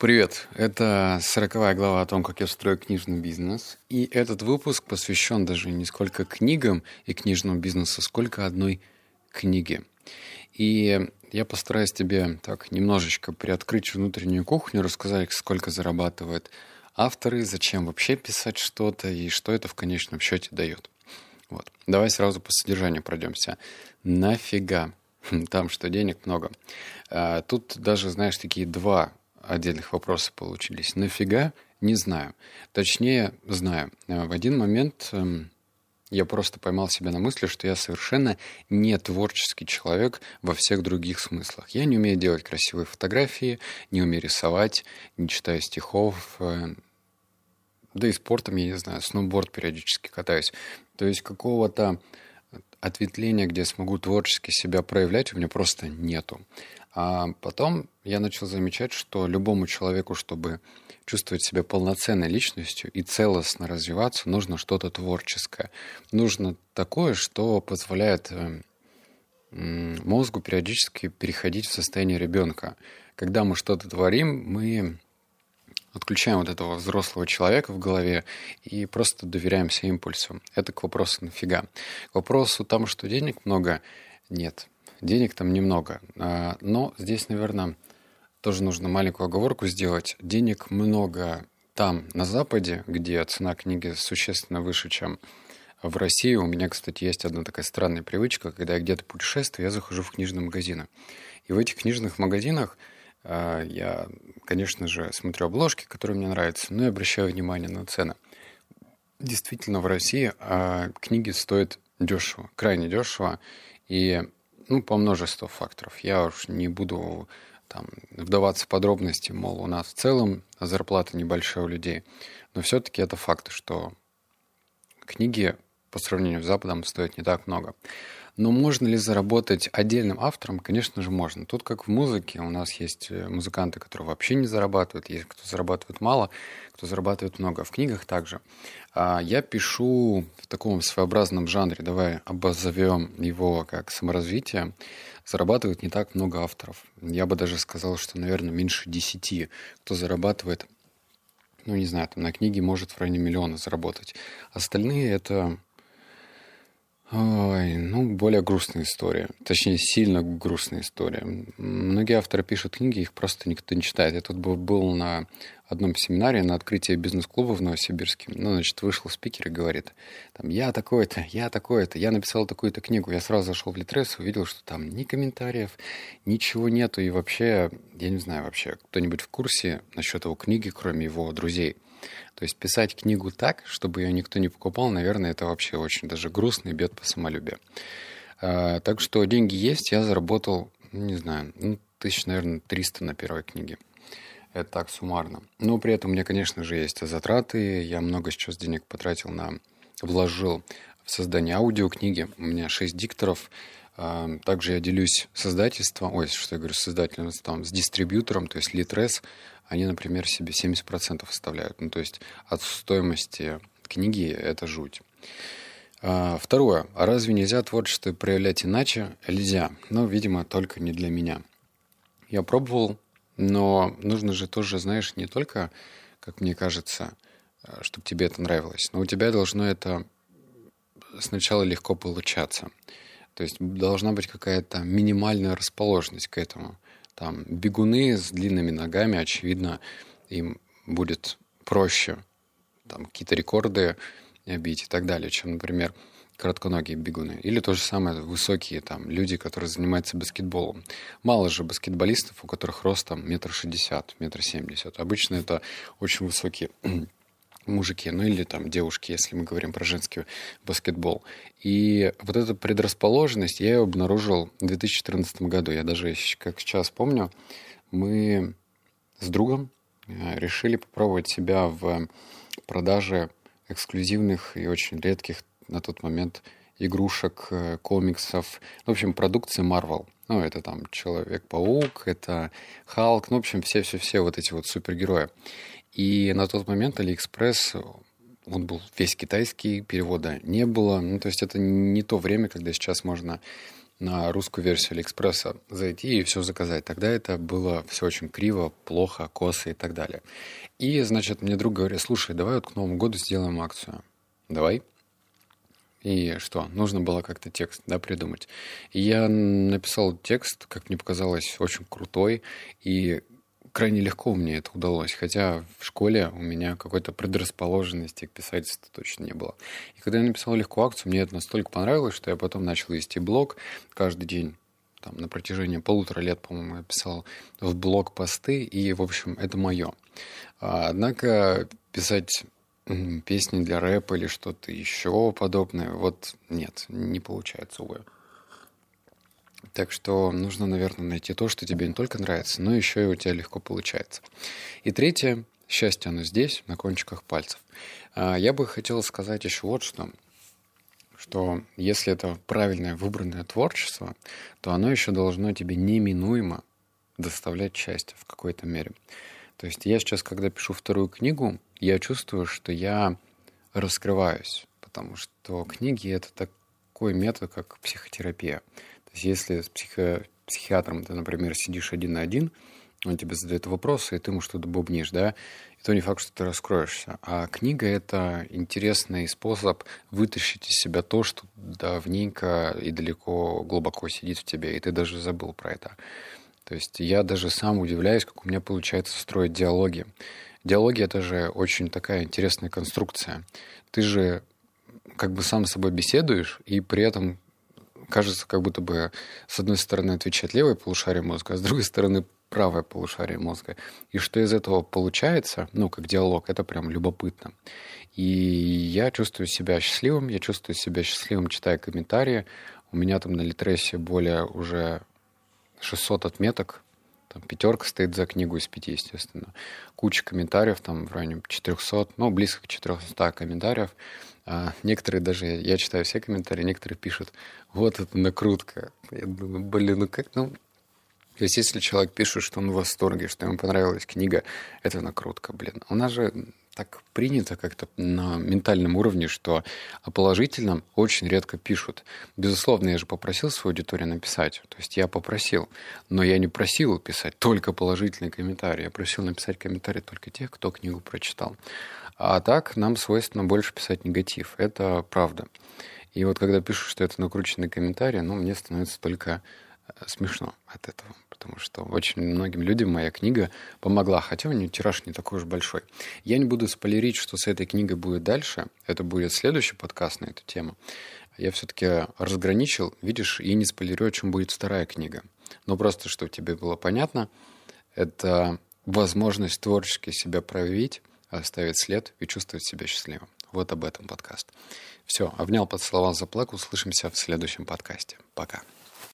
Привет, это сороковая глава о том, как я строю книжный бизнес. И этот выпуск посвящен даже не сколько книгам и книжному бизнесу, сколько одной книге. И я постараюсь тебе так немножечко приоткрыть внутреннюю кухню, рассказать, сколько зарабатывают авторы, зачем вообще писать что-то и что это в конечном счете дает. Вот. Давай сразу по содержанию пройдемся. Нафига? Там что, денег много. А, тут даже, знаешь, такие два отдельных вопроса получились. Нафига? Не знаю. Точнее, знаю. Э, в один момент эм, я просто поймал себя на мысли, что я совершенно не творческий человек во всех других смыслах. Я не умею делать красивые фотографии, не умею рисовать, не читаю стихов, э, да и спортом, я не знаю, сноуборд периодически катаюсь. То есть какого-то ответвления, где я смогу творчески себя проявлять, у меня просто нету. А потом я начал замечать, что любому человеку, чтобы чувствовать себя полноценной личностью и целостно развиваться, нужно что-то творческое. Нужно такое, что позволяет эм, мозгу периодически переходить в состояние ребенка. Когда мы что-то творим, мы отключаем вот этого взрослого человека в голове и просто доверяемся импульсу. Это к вопросу нафига. К вопросу там, что денег много, нет. Денег там немного. А, но здесь, наверное, тоже нужно маленькую оговорку сделать. Денег много там, на Западе, где цена книги существенно выше, чем в России. У меня, кстати, есть одна такая странная привычка, когда я где-то путешествую, я захожу в книжные магазины. И в этих книжных магазинах а, я, конечно же, смотрю обложки, которые мне нравятся, но и обращаю внимание на цены. Действительно, в России а, книги стоят дешево, крайне дешево, и ну, по множеству факторов. Я уж не буду там, вдаваться в подробности, мол, у нас в целом зарплата небольшая у людей, но все-таки это факты, что книги по сравнению с Западом стоят не так много. Но можно ли заработать отдельным автором? Конечно же, можно. Тут, как в музыке, у нас есть э, музыканты, которые вообще не зарабатывают, есть кто зарабатывает мало, кто зарабатывает много. В книгах также. А я пишу в таком своеобразном жанре, давай обозовем его как саморазвитие. Зарабатывает не так много авторов. Я бы даже сказал, что, наверное, меньше десяти, кто зарабатывает ну, не знаю, там на книге может в районе миллиона заработать. Остальные это Ой, ну, более грустная история. Точнее, сильно грустная история. Многие авторы пишут книги, их просто никто не читает. Я тут был на одном семинаре на открытии бизнес-клуба в Новосибирске. Ну, значит, вышел спикер и говорит, там, я такой-то, я такой-то, я написал такую-то книгу. Я сразу зашел в Литрес, увидел, что там ни комментариев, ничего нету. И вообще, я не знаю вообще, кто-нибудь в курсе насчет его книги, кроме его друзей – то есть писать книгу так, чтобы ее никто не покупал, наверное, это вообще очень даже грустный бед по самолюбию. А, так что деньги есть, я заработал, не знаю, ну, тысяч, наверное, 300 на первой книге. Это так суммарно. Но при этом у меня, конечно же, есть затраты. Я много сейчас денег потратил на... Вложил в создание аудиокниги. У меня 6 дикторов. Также я делюсь с издательством, ой, что я говорю, с издательством, с дистрибьютором, то есть Litres они, например, себе 70% оставляют. Ну, то есть от стоимости книги это жуть. А, второе. А разве нельзя творчество проявлять иначе? Нельзя. Но, видимо, только не для меня. Я пробовал, но нужно же тоже, знаешь, не только, как мне кажется, э, чтобы тебе это нравилось, но у тебя должно это сначала легко получаться. То есть должна быть какая-то минимальная расположенность к этому. Там бегуны с длинными ногами, очевидно, им будет проще там какие-то рекорды бить и так далее, чем, например, коротконогие бегуны. Или то же самое высокие там люди, которые занимаются баскетболом. Мало же баскетболистов, у которых рост там метр шестьдесят, метр семьдесят. Обычно это очень высокие мужики, ну или там девушки, если мы говорим про женский баскетбол. И вот эта предрасположенность я ее обнаружил в 2014 году. Я даже, как сейчас помню, мы с другом э, решили попробовать себя в продаже эксклюзивных и очень редких на тот момент игрушек, э, комиксов, в общем, продукции Marvel. Ну, это там Человек-паук, это Халк, ну, в общем, все-все-все вот эти вот супергерои. И на тот момент Алиэкспресс, он был весь китайский, перевода не было. Ну, то есть это не то время, когда сейчас можно на русскую версию Алиэкспресса зайти и все заказать. Тогда это было все очень криво, плохо, косо и так далее. И, значит, мне друг говорит, слушай, давай вот к Новому году сделаем акцию. Давай. И что? Нужно было как-то текст да, придумать. И я написал текст, как мне показалось, очень крутой. И крайне легко мне это удалось, хотя в школе у меня какой-то предрасположенности к писательству точно не было. И когда я написал легко акцию, мне это настолько понравилось, что я потом начал вести блог каждый день. Там, на протяжении полутора лет, по-моему, я писал в блог посты, и, в общем, это мое. А, однако писать песни для рэпа или что-то еще подобное, вот нет, не получается, увы. Так что нужно, наверное, найти то, что тебе не только нравится, но еще и у тебя легко получается. И третье, счастье, оно здесь, на кончиках пальцев. А, я бы хотел сказать еще вот что, что если это правильное выбранное творчество, то оно еще должно тебе неминуемо доставлять счастье в какой-то мере. То есть я сейчас, когда пишу вторую книгу, я чувствую, что я раскрываюсь, потому что книги — это такой метод, как психотерапия. То есть если с психо, психиатром ты, например, сидишь один на один, он тебе задает вопросы, и ты ему что-то бубнишь, да, и то не факт, что ты раскроешься. А книга — это интересный способ вытащить из себя то, что давненько и далеко, глубоко сидит в тебе, и ты даже забыл про это. То есть я даже сам удивляюсь, как у меня получается строить диалоги. Диалоги — это же очень такая интересная конструкция. Ты же как бы сам с собой беседуешь, и при этом кажется, как будто бы с одной стороны отвечает левое полушарие мозга, а с другой стороны правое полушарие мозга. И что из этого получается, ну, как диалог, это прям любопытно. И я чувствую себя счастливым, я чувствую себя счастливым, читая комментарии. У меня там на Литресе более уже 600 отметок, там пятерка стоит за книгу из пяти, естественно. Куча комментариев, там в районе 400, ну, близко к 400 комментариев. А некоторые даже, я читаю все комментарии, некоторые пишут, вот это накрутка. Я думаю, блин, ну как, ну... То есть если человек пишет, что он в восторге, что ему понравилась книга, это накрутка, блин. У нас же так принято как-то на ментальном уровне, что о положительном очень редко пишут. Безусловно, я же попросил свою аудиторию написать. То есть я попросил. Но я не просил писать только положительные комментарии. Я просил написать комментарии только тех, кто книгу прочитал. А так нам свойственно больше писать негатив. Это правда. И вот когда пишут, что это накрученный комментарий, ну, мне становится только э, смешно от этого потому что очень многим людям моя книга помогла, хотя у нее тираж не такой уж большой. Я не буду спойлерить, что с этой книгой будет дальше. Это будет следующий подкаст на эту тему. Я все-таки разграничил, видишь, и не спойлерю, о чем будет вторая книга. Но просто, чтобы тебе было понятно, это возможность творчески себя проявить, оставить след и чувствовать себя счастливым. Вот об этом подкаст. Все, обнял, поцеловал, заплакал. Услышимся в следующем подкасте. Пока.